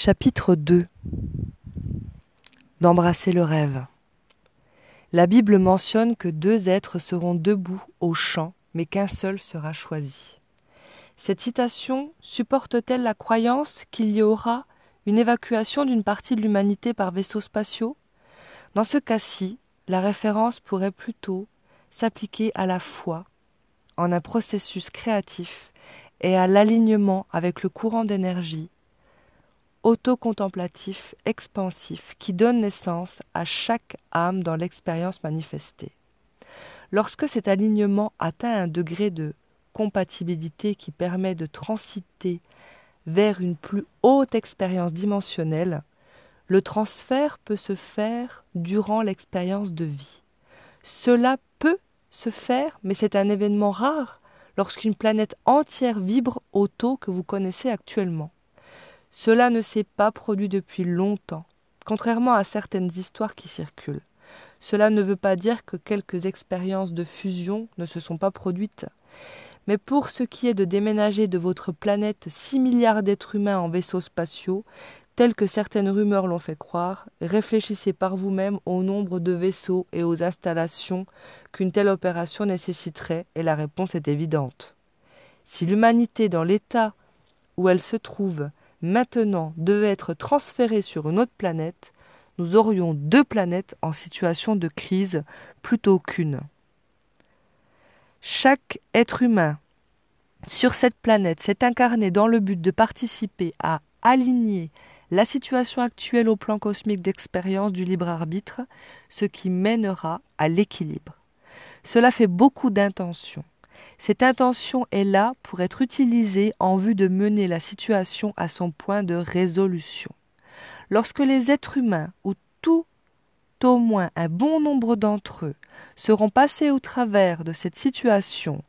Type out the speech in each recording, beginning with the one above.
Chapitre 2 D'embrasser le rêve. La Bible mentionne que deux êtres seront debout au champ, mais qu'un seul sera choisi. Cette citation supporte-t-elle la croyance qu'il y aura une évacuation d'une partie de l'humanité par vaisseaux spatiaux? Dans ce cas-ci, la référence pourrait plutôt s'appliquer à la foi, en un processus créatif et à l'alignement avec le courant d'énergie autocontemplatif, expansif, qui donne naissance à chaque âme dans l'expérience manifestée. Lorsque cet alignement atteint un degré de compatibilité qui permet de transiter vers une plus haute expérience dimensionnelle, le transfert peut se faire durant l'expérience de vie. Cela peut se faire, mais c'est un événement rare lorsqu'une planète entière vibre au taux que vous connaissez actuellement. Cela ne s'est pas produit depuis longtemps, contrairement à certaines histoires qui circulent. Cela ne veut pas dire que quelques expériences de fusion ne se sont pas produites. Mais pour ce qui est de déménager de votre planète six milliards d'êtres humains en vaisseaux spatiaux, tel que certaines rumeurs l'ont fait croire, réfléchissez par vous-même au nombre de vaisseaux et aux installations qu'une telle opération nécessiterait, et la réponse est évidente. Si l'humanité dans l'état où elle se trouve maintenant devait être transféré sur une autre planète, nous aurions deux planètes en situation de crise plutôt qu'une. Chaque être humain sur cette planète s'est incarné dans le but de participer à aligner la situation actuelle au plan cosmique d'expérience du libre arbitre, ce qui mènera à l'équilibre. Cela fait beaucoup d'intentions. Cette intention est là pour être utilisée en vue de mener la situation à son point de résolution. Lorsque les êtres humains, ou tout au moins un bon nombre d'entre eux, seront passés au travers de cette situation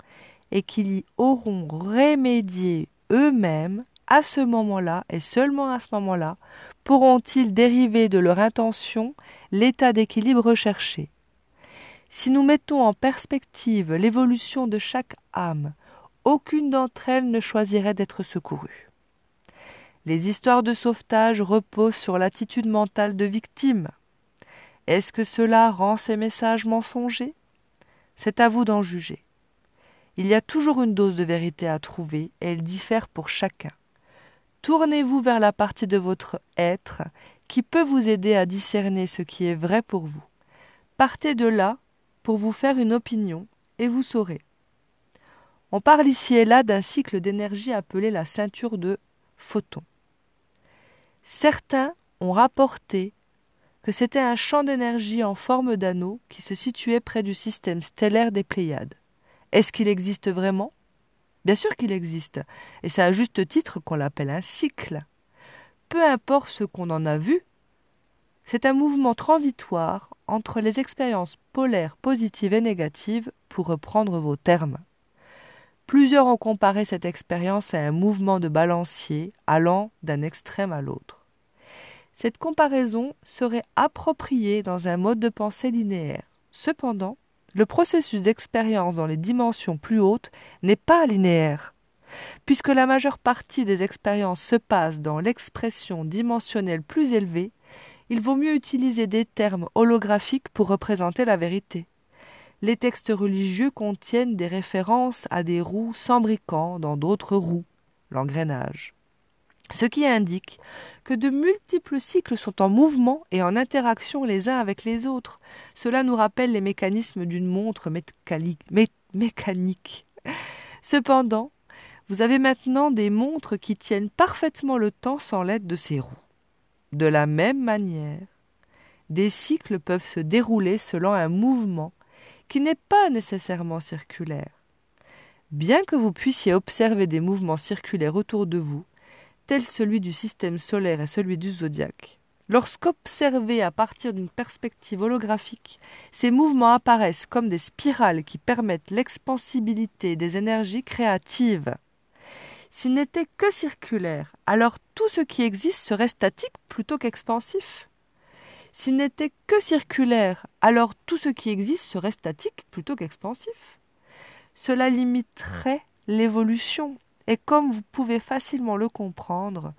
et qu'ils y auront remédié eux-mêmes, à ce moment-là, et seulement à ce moment-là, pourront-ils dériver de leur intention l'état d'équilibre recherché. Si nous mettons en perspective l'évolution de chaque âme, aucune d'entre elles ne choisirait d'être secourue. Les histoires de sauvetage reposent sur l'attitude mentale de victime. Est-ce que cela rend ces messages mensongers? C'est à vous d'en juger. Il y a toujours une dose de vérité à trouver et elle diffère pour chacun. Tournez-vous vers la partie de votre être qui peut vous aider à discerner ce qui est vrai pour vous. Partez de là pour vous faire une opinion, et vous saurez. On parle ici et là d'un cycle d'énergie appelé la ceinture de photons. Certains ont rapporté que c'était un champ d'énergie en forme d'anneau qui se situait près du système stellaire des Pléiades. Est-ce qu'il existe vraiment? Bien sûr qu'il existe, et c'est à juste titre qu'on l'appelle un cycle. Peu importe ce qu'on en a vu, c'est un mouvement transitoire entre les expériences polaires positives et négatives, pour reprendre vos termes. Plusieurs ont comparé cette expérience à un mouvement de balancier allant d'un extrême à l'autre. Cette comparaison serait appropriée dans un mode de pensée linéaire. Cependant, le processus d'expérience dans les dimensions plus hautes n'est pas linéaire. Puisque la majeure partie des expériences se passe dans l'expression dimensionnelle plus élevée, il vaut mieux utiliser des termes holographiques pour représenter la vérité. Les textes religieux contiennent des références à des roues s'embriquant dans d'autres roues, l'engrenage. Ce qui indique que de multiples cycles sont en mouvement et en interaction les uns avec les autres. Cela nous rappelle les mécanismes d'une montre mécanique. Cependant, vous avez maintenant des montres qui tiennent parfaitement le temps sans l'aide de ces roues. De la même manière, des cycles peuvent se dérouler selon un mouvement qui n'est pas nécessairement circulaire. Bien que vous puissiez observer des mouvements circulaires autour de vous, tels celui du système solaire et celui du zodiaque, lorsqu'observés à partir d'une perspective holographique, ces mouvements apparaissent comme des spirales qui permettent l'expansibilité des énergies créatives. S'il n'était que circulaire, alors tout ce qui existe serait statique plutôt qu'expansif. S'il n'était que circulaire, alors tout ce qui existe serait statique plutôt qu'expansif. Cela limiterait l'évolution, et comme vous pouvez facilement le comprendre,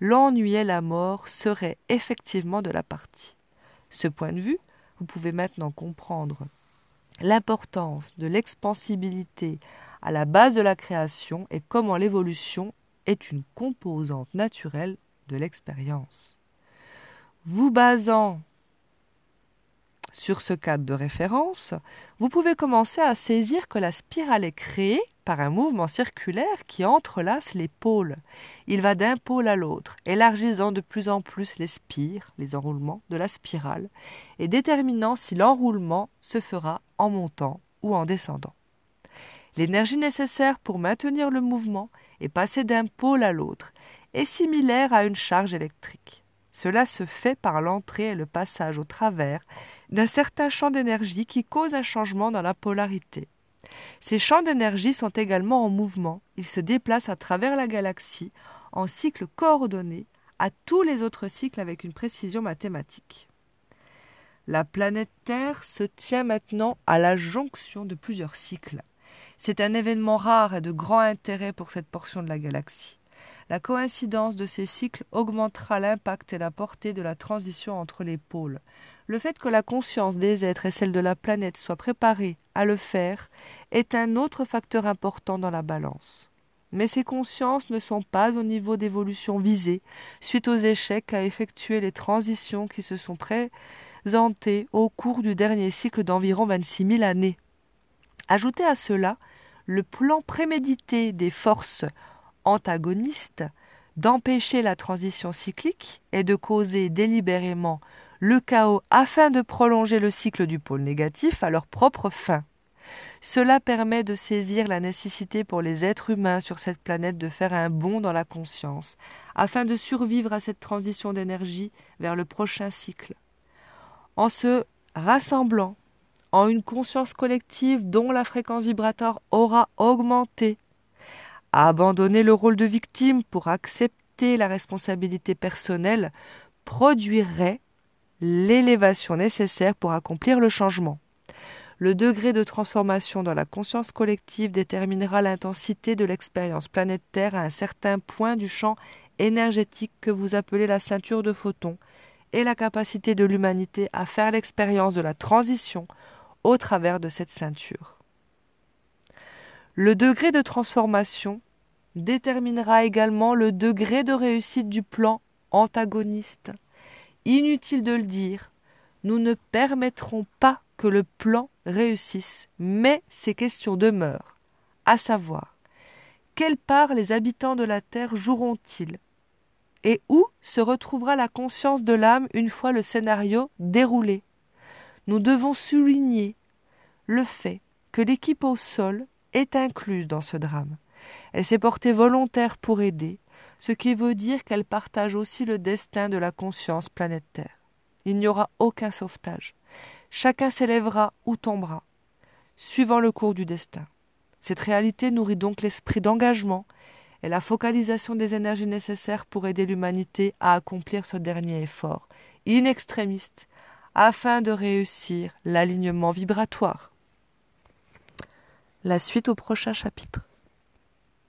l'ennui et la mort seraient effectivement de la partie. Ce point de vue, vous pouvez maintenant comprendre l'importance de l'expansibilité à la base de la création et comment l'évolution est une composante naturelle de l'expérience. Vous basant sur ce cadre de référence, vous pouvez commencer à saisir que la spirale est créée par un mouvement circulaire qui entrelace les pôles. Il va d'un pôle à l'autre, élargissant de plus en plus les spires, les enroulements de la spirale, et déterminant si l'enroulement se fera en montant ou en descendant. L'énergie nécessaire pour maintenir le mouvement et passer d'un pôle à l'autre est similaire à une charge électrique. Cela se fait par l'entrée et le passage au travers d'un certain champ d'énergie qui cause un changement dans la polarité. Ces champs d'énergie sont également en mouvement, ils se déplacent à travers la galaxie en cycles coordonnés à tous les autres cycles avec une précision mathématique. La planète Terre se tient maintenant à la jonction de plusieurs cycles. C'est un événement rare et de grand intérêt pour cette portion de la galaxie. La coïncidence de ces cycles augmentera l'impact et la portée de la transition entre les pôles. Le fait que la conscience des êtres et celle de la planète soient préparées à le faire est un autre facteur important dans la balance. Mais ces consciences ne sont pas au niveau d'évolution visé suite aux échecs à effectuer les transitions qui se sont présentées au cours du dernier cycle d'environ 26 000 années. Ajoutez à cela le plan prémédité des forces antagonistes d'empêcher la transition cyclique et de causer délibérément le chaos afin de prolonger le cycle du pôle négatif à leur propre fin. Cela permet de saisir la nécessité pour les êtres humains sur cette planète de faire un bond dans la conscience, afin de survivre à cette transition d'énergie vers le prochain cycle. En se rassemblant en une conscience collective dont la fréquence vibratoire aura augmenté, abandonner le rôle de victime pour accepter la responsabilité personnelle produirait l'élévation nécessaire pour accomplir le changement. Le degré de transformation dans la conscience collective déterminera l'intensité de l'expérience planétaire à un certain point du champ énergétique que vous appelez la ceinture de photons et la capacité de l'humanité à faire l'expérience de la transition au travers de cette ceinture. Le degré de transformation déterminera également le degré de réussite du plan antagoniste. Inutile de le dire, nous ne permettrons pas que le plan réussisse, mais ces questions demeurent, à savoir quelle part les habitants de la Terre joueront-ils? Et où se retrouvera la conscience de l'âme une fois le scénario déroulé? Nous devons souligner le fait que l'équipe au sol est incluse dans ce drame. Elle s'est portée volontaire pour aider, ce qui veut dire qu'elle partage aussi le destin de la conscience planétaire. Il n'y aura aucun sauvetage. Chacun s'élèvera ou tombera, suivant le cours du destin. Cette réalité nourrit donc l'esprit d'engagement et la focalisation des énergies nécessaires pour aider l'humanité à accomplir ce dernier effort, in extrémiste, afin de réussir l'alignement vibratoire. La suite au prochain chapitre.